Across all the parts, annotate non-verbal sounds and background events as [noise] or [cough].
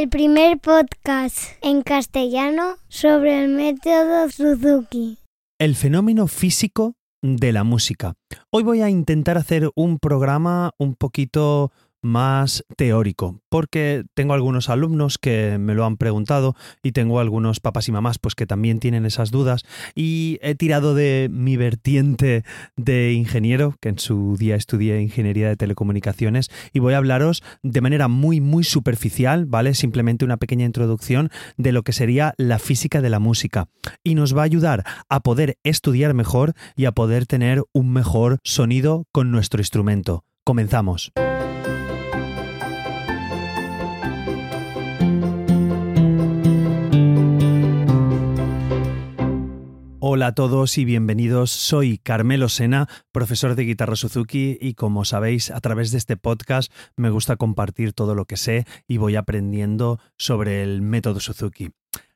el primer podcast en castellano sobre el método Suzuki. El fenómeno físico de la música. Hoy voy a intentar hacer un programa un poquito más teórico, porque tengo algunos alumnos que me lo han preguntado y tengo algunos papás y mamás pues que también tienen esas dudas y he tirado de mi vertiente de ingeniero, que en su día estudié ingeniería de telecomunicaciones y voy a hablaros de manera muy muy superficial, ¿vale? Simplemente una pequeña introducción de lo que sería la física de la música y nos va a ayudar a poder estudiar mejor y a poder tener un mejor sonido con nuestro instrumento. Comenzamos. Hola a todos y bienvenidos. Soy Carmelo Sena, profesor de guitarra Suzuki y como sabéis, a través de este podcast me gusta compartir todo lo que sé y voy aprendiendo sobre el método Suzuki.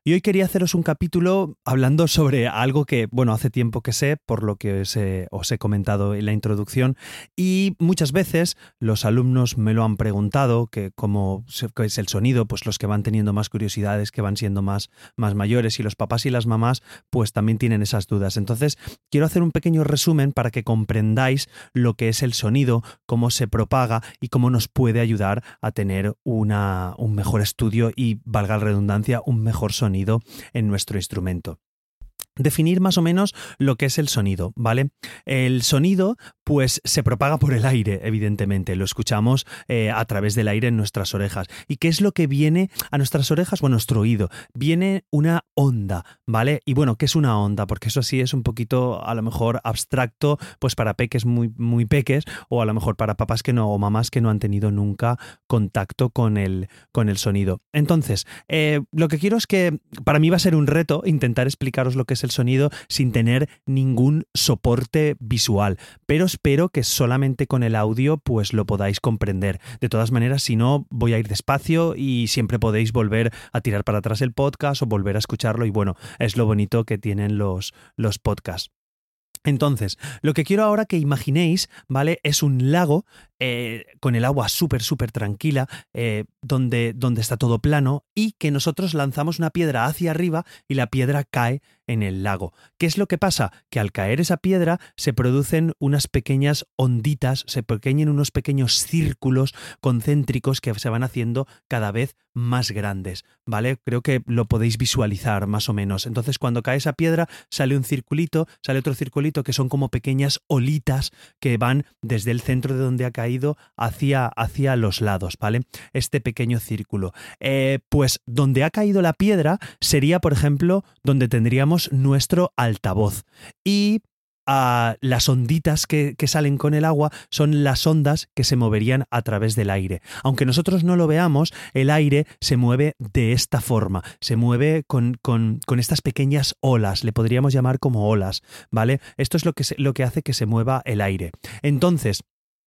Y hoy quería haceros un capítulo hablando sobre algo que, bueno, hace tiempo que sé, por lo que os he, comentado en la introducción, y muchas veces los alumnos me lo han preguntado, que cómo es el sonido, pues los que van teniendo más curiosidades, que van siendo más, más mayores, y los papás y las mamás, pues también tienen esas dudas. Entonces, quiero hacer un pequeño resumen para que comprendáis lo que es el sonido, cómo se propaga y cómo nos puede ayudar a tener una, un mejor estudio y, valga la redundancia, un mejor sonido en nuestro instrumento definir más o menos lo que es el sonido, ¿vale? El sonido, pues, se propaga por el aire, evidentemente. Lo escuchamos eh, a través del aire en nuestras orejas. ¿Y qué es lo que viene a nuestras orejas o a nuestro oído? Viene una onda, ¿vale? Y bueno, ¿qué es una onda? Porque eso sí es un poquito, a lo mejor, abstracto, pues para peques muy, muy peques, o a lo mejor para papás que no, o mamás que no han tenido nunca contacto con el, con el sonido. Entonces, eh, lo que quiero es que, para mí va a ser un reto intentar explicaros lo que es el sonido sin tener ningún soporte visual, pero espero que solamente con el audio pues lo podáis comprender. De todas maneras, si no, voy a ir despacio y siempre podéis volver a tirar para atrás el podcast o volver a escucharlo y bueno, es lo bonito que tienen los, los podcasts. Entonces, lo que quiero ahora que imaginéis, ¿vale? Es un lago eh, con el agua súper, súper tranquila, eh, donde, donde está todo plano y que nosotros lanzamos una piedra hacia arriba y la piedra cae en el lago. ¿Qué es lo que pasa? Que al caer esa piedra se producen unas pequeñas onditas, se pequeñen unos pequeños círculos concéntricos que se van haciendo cada vez más grandes, ¿vale? Creo que lo podéis visualizar más o menos. Entonces, cuando cae esa piedra, sale un circulito, sale otro circulito que son como pequeñas olitas que van desde el centro de donde ha caído hacia, hacia los lados, ¿vale? Este pequeño círculo. Eh, pues donde ha caído la piedra sería, por ejemplo, donde tendríamos nuestro altavoz. Y a las onditas que, salen con el agua son las ondas que se moverían a través del aire. Aunque nosotros no lo veamos, el aire se mueve de esta forma, se mueve con, con, con estas pequeñas olas, le podríamos llamar como olas, ¿vale? Esto es lo que, lo que hace que se mueva el aire. Entonces,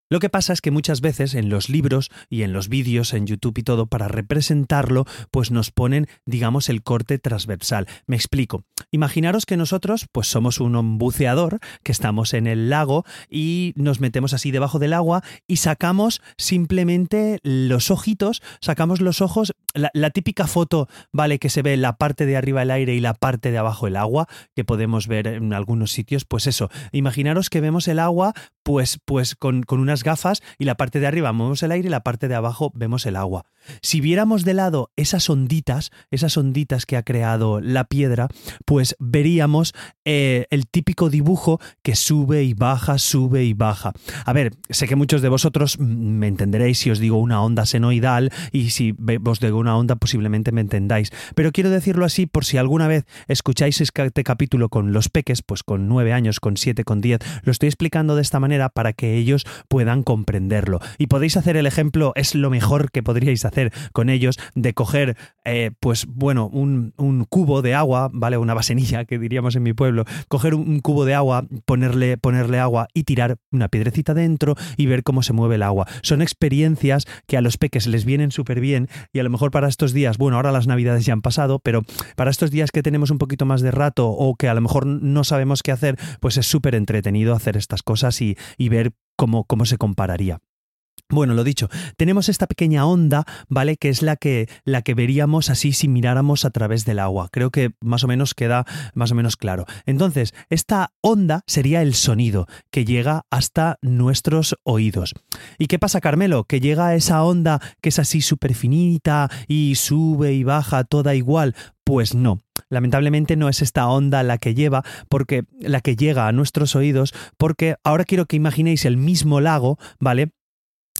lo que pasa es que muchas veces en los libros y en los vídeos en YouTube y todo, para representarlo, pues nos ponen, digamos, el corte transversal. Me explico. Imaginaros que nosotros, pues somos un buceador, que estamos en el lago y nos metemos así debajo del agua y sacamos simplemente los ojitos, sacamos los ojos, la, típica foto, ¿vale? Que se ve la parte de arriba el aire y la parte de abajo el agua, que podemos ver en algunos sitios, pues eso. Imaginaros que vemos el agua, pues, pues con, con unas gafas y la parte de arriba vemos el aire y la parte de abajo vemos el agua. Si viéramos de lado esas onditas, esas onditas que ha creado la piedra, pues veríamos eh, el típico dibujo que sube y baja, sube y baja. A ver, sé que muchos de vosotros me entenderéis si os digo una onda senoidal y si os digo una onda posiblemente me entendáis, pero quiero decirlo así por si alguna vez escucháis este capítulo con los peques, pues con nueve años, con siete, con diez, lo estoy explicando de esta manera para que ellos puedan comprenderlo. Y podéis hacer el ejemplo, es lo mejor que podríais hacer con ellos, de coger, eh, pues bueno, un, cubo de agua, ¿vale? Una vasenilla que diríamos en mi pueblo, coger un, cubo de agua, ponerle, ponerle agua y tirar una piedrecita dentro y ver cómo se mueve el agua. Son experiencias que a los peques les vienen súper bien y a lo mejor para estos días, bueno, ahora las navidades ya han pasado, pero para estos días que tenemos un poquito más de rato o que a lo mejor no sabemos qué hacer, pues es súper entretenido hacer estas cosas y, ver cómo, cómo se compararía. Bueno, lo dicho, tenemos esta pequeña onda, ¿vale? Que es la que, la que veríamos así si miráramos a través del agua. Creo que más o menos queda más o menos claro. Entonces, esta onda sería el sonido que llega hasta nuestros oídos. ¿Y qué pasa, Carmelo? Que llega esa onda que es así súper finita y sube y baja toda igual. Pues no, lamentablemente no es esta onda la que lleva, porque la que llega a nuestros oídos, porque ahora quiero que imaginéis el mismo lago, ¿vale?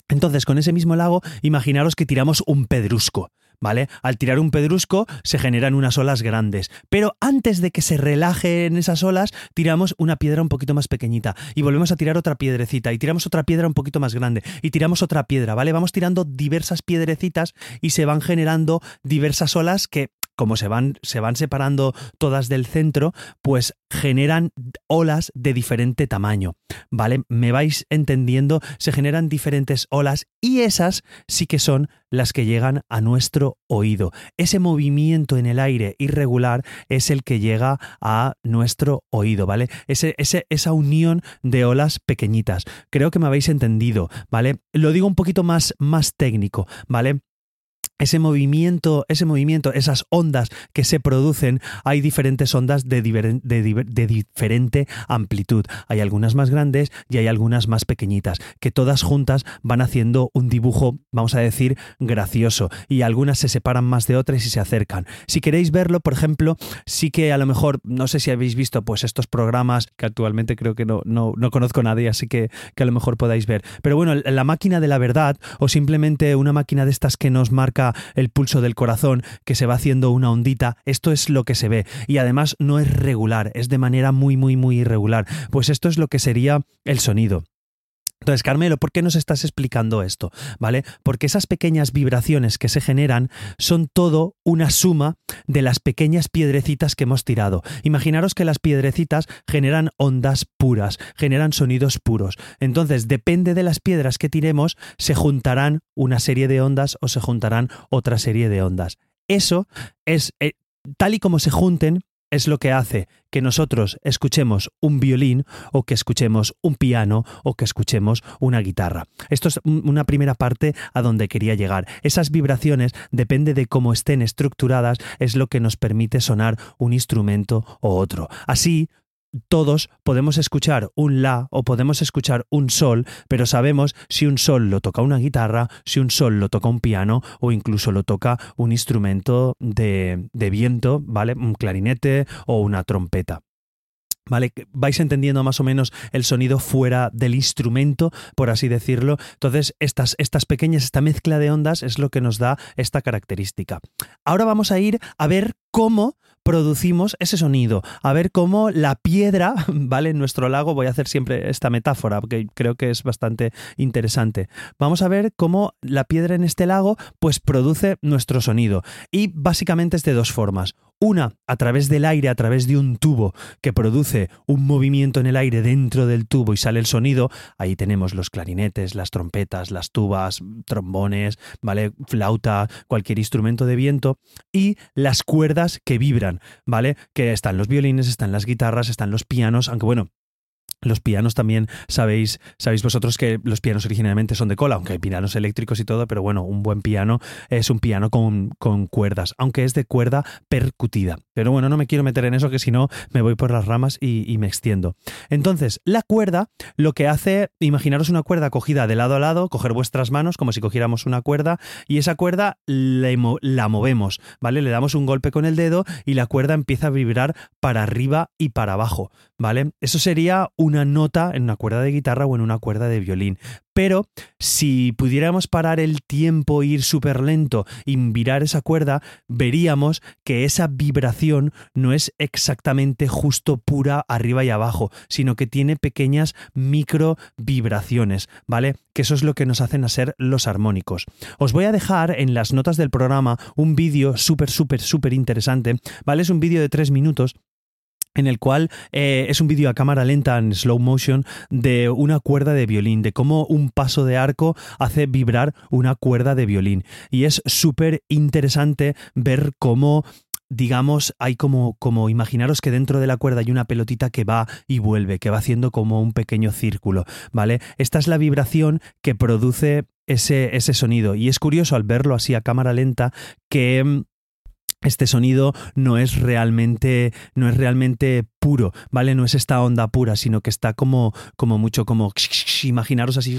Entonces, con ese mismo lago, imaginaros que tiramos un pedrusco. ¿Vale? Al tirar un pedrusco se generan unas olas grandes, pero antes de que se relajen esas olas, tiramos una piedra un poquito más pequeñita y volvemos a tirar otra piedrecita y tiramos otra piedra un poquito más grande y tiramos otra piedra, ¿vale? Vamos tirando diversas piedrecitas y se van generando diversas olas que como se van, se van separando todas del centro, pues generan olas de diferente tamaño, ¿vale? Me vais entendiendo, se generan diferentes olas y esas sí que son las que llegan a nuestro oído. Ese movimiento en el aire irregular es el que llega a nuestro oído, ¿vale? Ese, esa unión de olas pequeñitas. Creo que me habéis entendido, ¿vale? Lo digo un poquito más, más técnico, ¿vale? Ese movimiento, ese movimiento, esas ondas que se producen, hay diferentes ondas de, diferente amplitud. Hay algunas más grandes y hay algunas más pequeñitas, que todas juntas van haciendo un dibujo, vamos a decir, gracioso. Y algunas se separan más de otras y se acercan. Si queréis verlo, por ejemplo, sí que a lo mejor, no sé si habéis visto pues estos programas que actualmente creo que no, no, no conozco a nadie, así que, que a lo mejor podáis ver. Pero bueno, la máquina de la verdad o simplemente una máquina de estas que nos marca el pulso del corazón, que se va haciendo una ondita, esto es lo que se ve. Y además no es regular, es de manera muy, muy, muy irregular. Pues esto es lo que sería el sonido. Entonces, Carmelo, ¿por qué nos estás explicando esto? ¿Vale? Porque esas pequeñas vibraciones que se generan son todo una suma de las pequeñas piedrecitas que hemos tirado. Imaginaros que las piedrecitas generan ondas puras, generan sonidos puros. Entonces, depende de las piedras que tiremos, se juntarán una serie de ondas o se juntarán otra serie de ondas. Eso es, eh, tal y como se junten, es lo que hace que nosotros escuchemos un violín o que escuchemos un piano o que escuchemos una guitarra. Esto es una primera parte a donde quería llegar. Esas vibraciones, depende de cómo estén estructuradas, es lo que nos permite sonar un instrumento o otro. Así, todos podemos escuchar un la o podemos escuchar un sol, pero sabemos si un sol lo toca una guitarra, si un sol lo toca un piano o incluso lo toca un instrumento de, de viento, ¿vale? Un clarinete o una trompeta. ¿Vale? Vais entendiendo más o menos el sonido fuera del instrumento, por así decirlo. Entonces, estas, estas pequeñas, esta mezcla de ondas es lo que nos da esta característica. Ahora vamos a ir a ver cómo producimos ese sonido. A ver cómo la piedra, [laughs] ¿vale? En nuestro lago, voy a hacer siempre esta metáfora, porque creo que es bastante interesante. Vamos a ver cómo la piedra en este lago, pues produce nuestro sonido. Y básicamente es de dos formas. Una a través del aire, a través de un tubo que produce un movimiento en el aire dentro del tubo y sale el sonido. Ahí tenemos los clarinetes, las trompetas, las tubas, trombones, ¿vale? Flauta, cualquier instrumento de viento. Y las cuerdas que vibran, ¿vale? Que están los violines, están las guitarras, están los pianos, aunque bueno, los pianos también sabéis, sabéis vosotros que los pianos originalmente son de cola, aunque hay pianos eléctricos y todo, pero bueno, un buen piano es un piano con, con, cuerdas, aunque es de cuerda percutida. Pero bueno, no me quiero meter en eso, que si no me voy por las ramas y, me extiendo. Entonces, la cuerda lo que hace, imaginaros una cuerda cogida de lado a lado, coger vuestras manos como si cogiéramos una cuerda, y esa cuerda la movemos, ¿vale? Le damos un golpe con el dedo y la cuerda empieza a vibrar para arriba y para abajo, ¿vale? Eso sería un una nota en una cuerda de guitarra o en una cuerda de violín. Pero si pudiéramos parar el tiempo, ir súper lento y virar esa cuerda, veríamos que esa vibración no es exactamente justo pura arriba y abajo, sino que tiene pequeñas micro vibraciones, ¿vale? Que eso es lo que nos hacen a ser los armónicos. Os voy a dejar en las notas del programa un vídeo súper, súper, súper interesante, ¿vale? Es un vídeo de tres minutos en el cual eh, es un vídeo a cámara lenta en slow motion de una cuerda de violín, de cómo un paso de arco hace vibrar una cuerda de violín. Y es súper interesante ver cómo digamos, hay como, como imaginaros que dentro de la cuerda hay una pelotita que va y vuelve, que va haciendo como un pequeño círculo, ¿vale? Esta es la vibración que produce ese, ese sonido. Y es curioso al verlo así a cámara lenta que mm, este sonido no es realmente no es realmente puro, ¿vale? No es esta onda pura, sino que está como como mucho como imaginaros así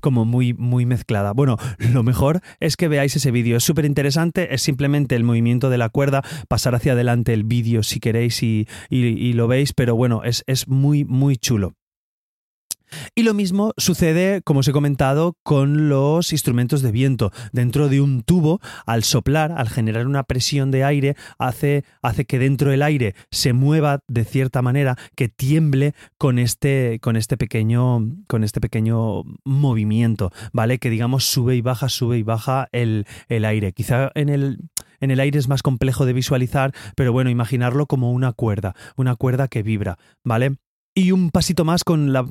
como muy muy mezclada. Bueno, lo mejor es que veáis ese vídeo, es súper interesante, es simplemente el movimiento de la cuerda, pasar hacia adelante el vídeo si queréis y, y, lo veis, pero bueno, es, es muy muy chulo. Y lo mismo sucede, como os he comentado, con los instrumentos de viento. Dentro de un tubo, al soplar, al generar una presión de aire, hace, hace que dentro del aire se mueva de cierta manera, que tiemble con este, con este, pequeño, con este pequeño movimiento, ¿vale? Que digamos sube y baja, sube y baja el, el aire. Quizá en el, en el aire es más complejo de visualizar, pero bueno, imaginarlo como una cuerda, una cuerda que vibra, ¿vale? Y un pasito más con la,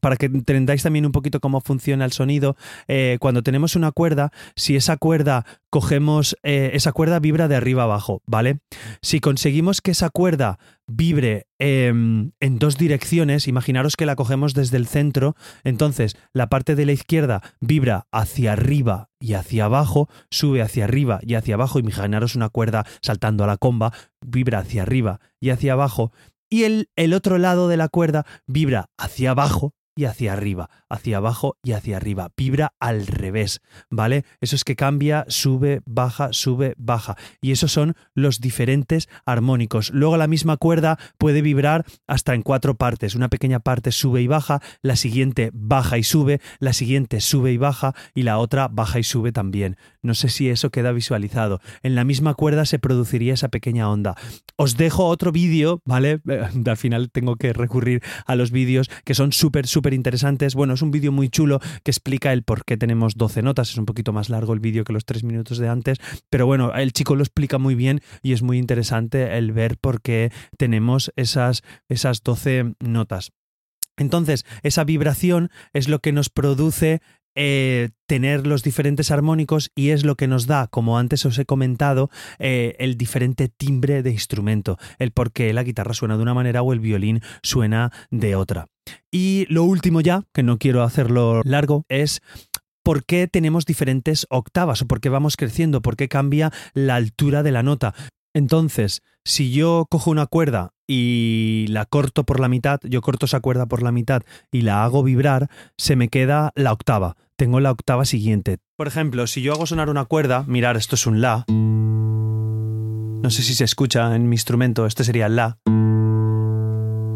para que entendáis también un poquito cómo funciona el sonido, eh, cuando tenemos una cuerda, si esa cuerda cogemos, eh, esa cuerda vibra de arriba abajo, ¿vale? Si conseguimos que esa cuerda vibre em, en dos direcciones, imaginaros que la cogemos desde el centro, entonces la parte de la izquierda vibra hacia arriba y hacia abajo, sube hacia arriba y hacia abajo, imaginaros una cuerda saltando a la comba, vibra hacia arriba y hacia abajo, y el, el otro lado de la cuerda vibra hacia abajo y hacia arriba, hacia abajo y hacia arriba. Vibra al revés, ¿vale? Eso es que cambia, sube, baja, sube, baja. Y esos son los diferentes armónicos. Luego la misma cuerda puede vibrar hasta en cuatro partes. Una pequeña parte sube y baja, la siguiente baja y sube, la siguiente sube y baja y la otra baja y sube también. No sé si eso queda visualizado. En la misma cuerda se produciría esa pequeña onda. Os dejo otro vídeo, ¿vale? [laughs] Al final tengo que recurrir a los vídeos que son súper, súper interesantes. Bueno, es un vídeo muy chulo que explica el por qué tenemos 12 notas. Es un poquito más largo el vídeo que los 3 minutos de antes, pero bueno, el chico lo explica muy bien y es muy interesante el ver por qué tenemos esas, esas 12 notas. Entonces, esa vibración es lo que nos produce eh, tener los diferentes armónicos y es lo que nos da, como antes os he comentado, eh, el diferente timbre de instrumento, el por qué la guitarra suena de una manera o el violín suena de otra. Y lo último ya, que no quiero hacerlo largo, es por qué tenemos diferentes octavas o por qué vamos creciendo, por qué cambia la altura de la nota. Entonces, si yo cojo una cuerda y la corto por la mitad, yo corto esa cuerda por la mitad y la hago vibrar, se me queda la octava. Tengo la octava siguiente. Por ejemplo, si yo hago sonar una cuerda, mirar, esto es un La. No sé si se escucha en mi instrumento, este sería La.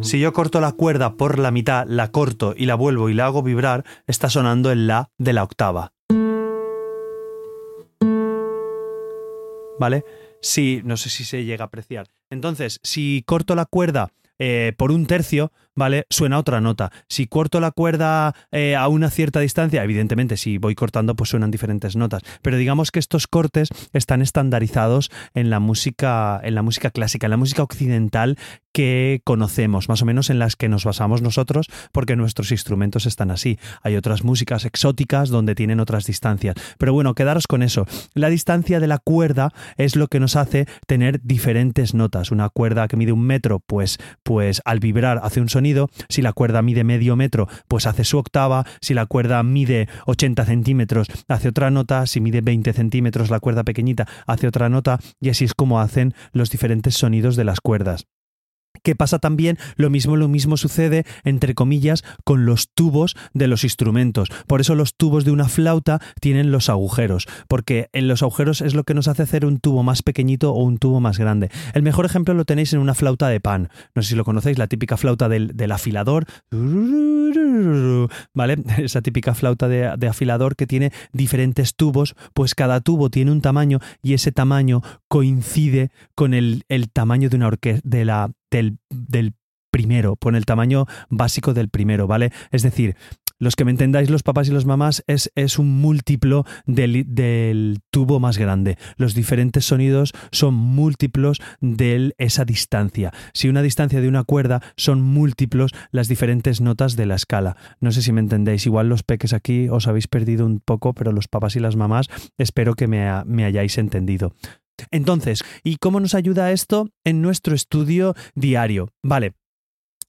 Si yo corto la cuerda por la mitad, la corto y la vuelvo y la hago vibrar, está sonando el La de la octava. ¿Vale? Sí, no sé si se llega a apreciar. Entonces, si corto la cuerda eh, por un tercio, ¿vale? Suena otra nota. Si corto la cuerda eh, a una cierta distancia, evidentemente si voy cortando pues suenan diferentes notas, pero digamos que estos cortes están estandarizados en la música en la música clásica, en la música occidental que conocemos, más o menos en las que nos basamos nosotros, porque nuestros instrumentos están así. Hay otras músicas exóticas donde tienen otras distancias. Pero bueno, quedaros con eso. La distancia de la cuerda es lo que nos hace tener diferentes notas. Una cuerda que mide un metro, pues, pues al vibrar hace un sonido si la cuerda mide medio metro, pues hace su octava. Si la cuerda mide 80 centímetros, hace otra nota. Si mide 20 centímetros, la cuerda pequeñita hace otra nota. Y así es como hacen los diferentes sonidos de las cuerdas que pasa también lo mismo, lo mismo sucede, entre comillas, con los tubos de los instrumentos. Por eso los tubos de una flauta tienen los agujeros, porque en los agujeros es lo que nos hace hacer un tubo más pequeñito o un tubo más grande. El mejor ejemplo lo tenéis en una flauta de pan. No sé si lo conocéis, la típica flauta del, afilador. ¿Vale? [laughs] Esa típica flauta de, afilador que tiene diferentes tubos, pues cada tubo tiene un tamaño y ese tamaño coincide con el, el tamaño de una orquesta, de la del, primero, pone el tamaño básico del primero, ¿vale? Es decir, los que me entendáis, los papás y las mamás, es, es un múltiplo del, del, tubo más grande. Los diferentes sonidos son múltiplos de esa distancia. Si una distancia de una cuerda son múltiplos las diferentes notas de la escala. No sé si me entendéis. Igual los peques aquí os habéis perdido un poco, pero los papás y las mamás espero que me, me hayáis entendido. Entonces, ¿y cómo nos ayuda esto en nuestro estudio diario? Vale,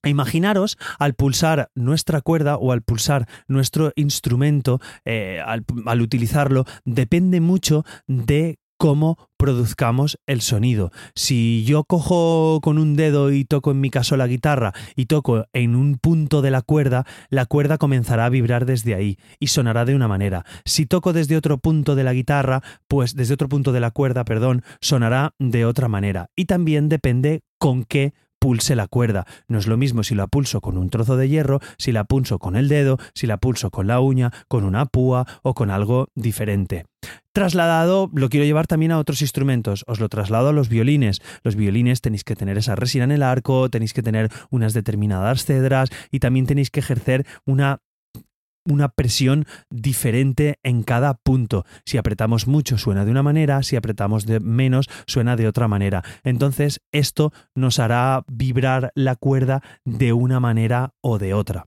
Imaginaros al pulsar nuestra cuerda o al pulsar nuestro instrumento, eh, al, al utilizarlo, depende mucho de cómo produzcamos el sonido. Si yo cojo con un dedo y toco en mi caso la guitarra y toco en un punto de la cuerda, la cuerda comenzará a vibrar desde ahí y sonará de una manera. Si toco desde otro punto de la guitarra, pues desde otro punto de la cuerda, perdón, sonará de otra manera. Y también depende con qué pulse la cuerda. No es lo mismo si la pulso con un trozo de hierro, si la pulso con el dedo, si la pulso con la uña, con una púa o con algo diferente. Trasladado, lo quiero llevar también a otros instrumentos. Os lo traslado a los violines. Los violines tenéis que tener esa resina en el arco, tenéis que tener unas determinadas cedras y también tenéis que ejercer una una presión diferente en cada punto. Si apretamos mucho suena de una manera, si apretamos de menos suena de otra manera. Entonces esto nos hará vibrar la cuerda de una manera o de otra.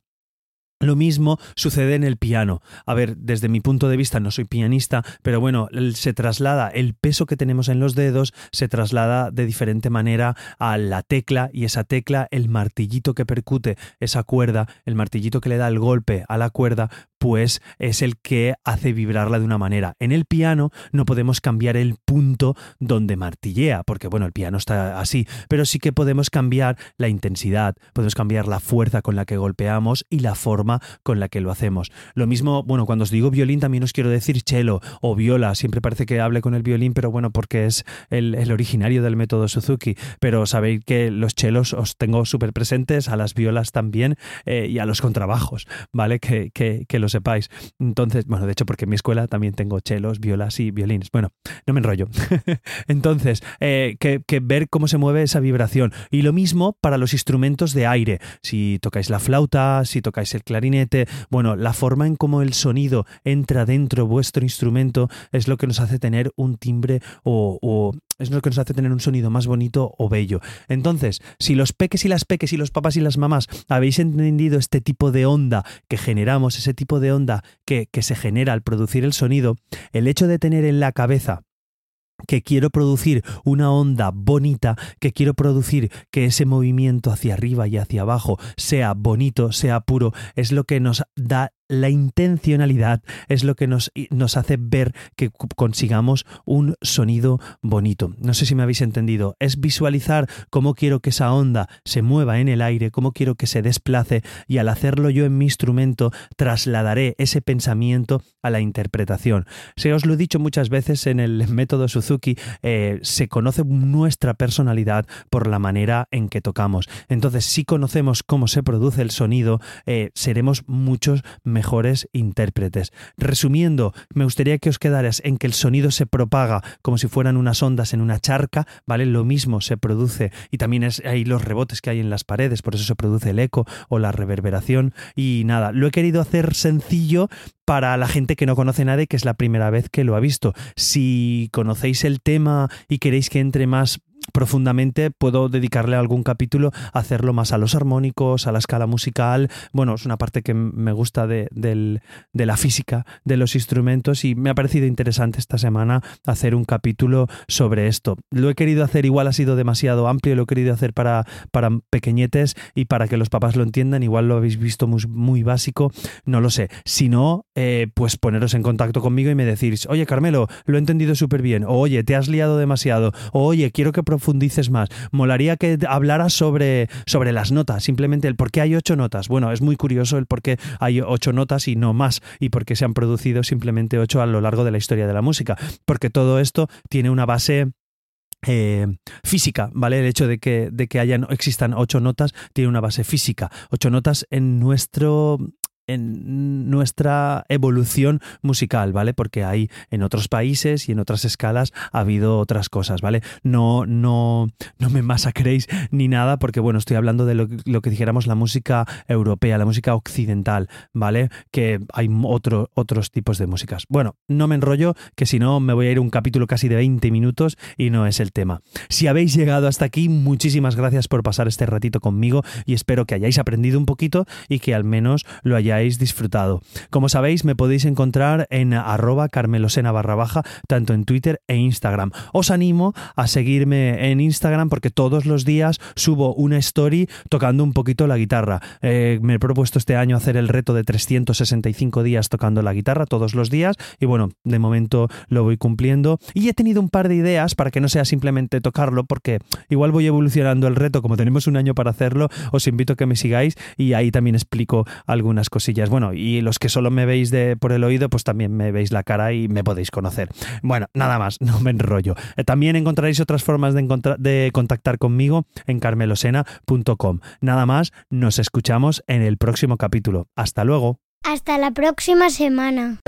Lo mismo sucede en el piano. A ver, desde mi punto de vista no soy pianista, pero bueno, se traslada el peso que tenemos en los dedos, se traslada de diferente manera a la tecla y esa tecla, el martillito que percute esa cuerda, el martillito que le da el golpe a la cuerda, pues es el que hace vibrarla de una manera. En el piano no podemos cambiar el punto donde martillea, porque bueno, el piano está así, pero sí que podemos cambiar la intensidad, podemos cambiar la fuerza con la que golpeamos y la forma con la que lo hacemos. Lo mismo, bueno, cuando os digo violín también os quiero decir cello o viola, siempre parece que hable con el violín, pero bueno, porque es el, originario del método Suzuki, pero sabéis que los chelos os tengo súper presentes, a las violas también eh, y a los contrabajos, ¿vale? Que, que, que sepáis. Entonces, bueno, de hecho, porque en mi escuela también tengo chelos, violas y violines. Bueno, no me enrollo. [laughs] Entonces, eh, que, ver cómo se mueve esa vibración. Y lo mismo para los instrumentos de aire. Si tocáis la flauta, si tocáis el clarinete, bueno, la forma en cómo el sonido entra dentro de vuestro instrumento es lo que nos hace tener un timbre o, o es lo que nos hace tener un sonido más bonito o bello. Entonces, si los peques y las peques y los papás y las mamás habéis entendido este tipo de onda que generamos, ese tipo de onda que, que se genera al producir el sonido, el hecho de tener en la cabeza que quiero producir una onda bonita, que quiero producir que ese movimiento hacia arriba y hacia abajo sea bonito, sea puro, es lo que nos da la intencionalidad es lo que nos, nos, hace ver que consigamos un sonido bonito. No sé si me habéis entendido. Es visualizar cómo quiero que esa onda se mueva en el aire, cómo quiero que se desplace y al hacerlo yo en mi instrumento trasladaré ese pensamiento a la interpretación. Se os lo he dicho muchas veces en el método Suzuki, eh, se conoce nuestra personalidad por la manera en que tocamos. Entonces, si conocemos cómo se produce el sonido, eh, seremos muchos mejores intérpretes. Resumiendo, me gustaría que os quedaras en que el sonido se propaga como si fueran unas ondas en una charca, ¿vale? Lo mismo se produce y también es ahí los rebotes que hay en las paredes, por eso se produce el eco o la reverberación y nada, lo he querido hacer sencillo para la gente que no conoce nada y que es la primera vez que lo ha visto. Si conocéis el tema y queréis que entre más profundamente, puedo dedicarle algún capítulo a hacerlo más a los armónicos, a la escala musical. Bueno, es una parte que me gusta de, la física de los instrumentos y me ha parecido interesante esta semana hacer un capítulo sobre esto. Lo he querido hacer, igual ha sido demasiado amplio, lo he querido hacer para, para pequeñetes y para que los papás lo entiendan, igual lo habéis visto muy, básico, no lo sé. Si no, eh, pues poneros en contacto conmigo y me decís, oye Carmelo, lo he entendido súper bien, o oye, te has liado demasiado, o oye, quiero que profundices más. Molaría que hablaras sobre, sobre las notas, simplemente el por qué hay ocho notas. Bueno, es muy curioso el por qué hay ocho notas y no más, y por qué se han producido simplemente ocho a lo largo de la historia de la música. Porque todo esto tiene una base eh, física, ¿vale? El hecho de que, de que hayan, existan ocho notas tiene una base física. Ocho notas en nuestro en nuestra evolución musical, ¿vale? Porque hay en otros países y en otras escalas ha habido otras cosas, ¿vale? No, no, no me masacréis ni nada, porque bueno, estoy hablando de lo, que dijéramos la música europea, la música occidental, ¿vale? Que hay otro, otros tipos de músicas. Bueno, no me enrollo, que si no me voy a ir un capítulo casi de 20 minutos y no es el tema. Si habéis llegado hasta aquí, muchísimas gracias por pasar este ratito conmigo y espero que hayáis aprendido un poquito y que al menos lo hayáis disfrutado. Como sabéis, me podéis encontrar en arroba carmelosena barra baja, tanto en Twitter e Instagram. Os animo a seguirme en Instagram porque todos los días subo una story tocando un poquito la guitarra. Eh, me he propuesto este año hacer el reto de 365 días tocando la guitarra todos los días y bueno, de momento lo voy cumpliendo y he tenido un par de ideas para que no sea simplemente tocarlo porque igual voy evolucionando el reto como tenemos un año para hacerlo, os invito a que me sigáis y ahí también explico algunas Bueno, y los que solo me veis de, por el oído, pues también me veis la cara y me podéis conocer. Bueno, nada más, [laughs] no me enrollo. Eh, también encontraréis otras formas de, de contactar conmigo en carmelosena.com. Nada más, nos escuchamos en el próximo capítulo. Hasta luego. Hasta la próxima semana.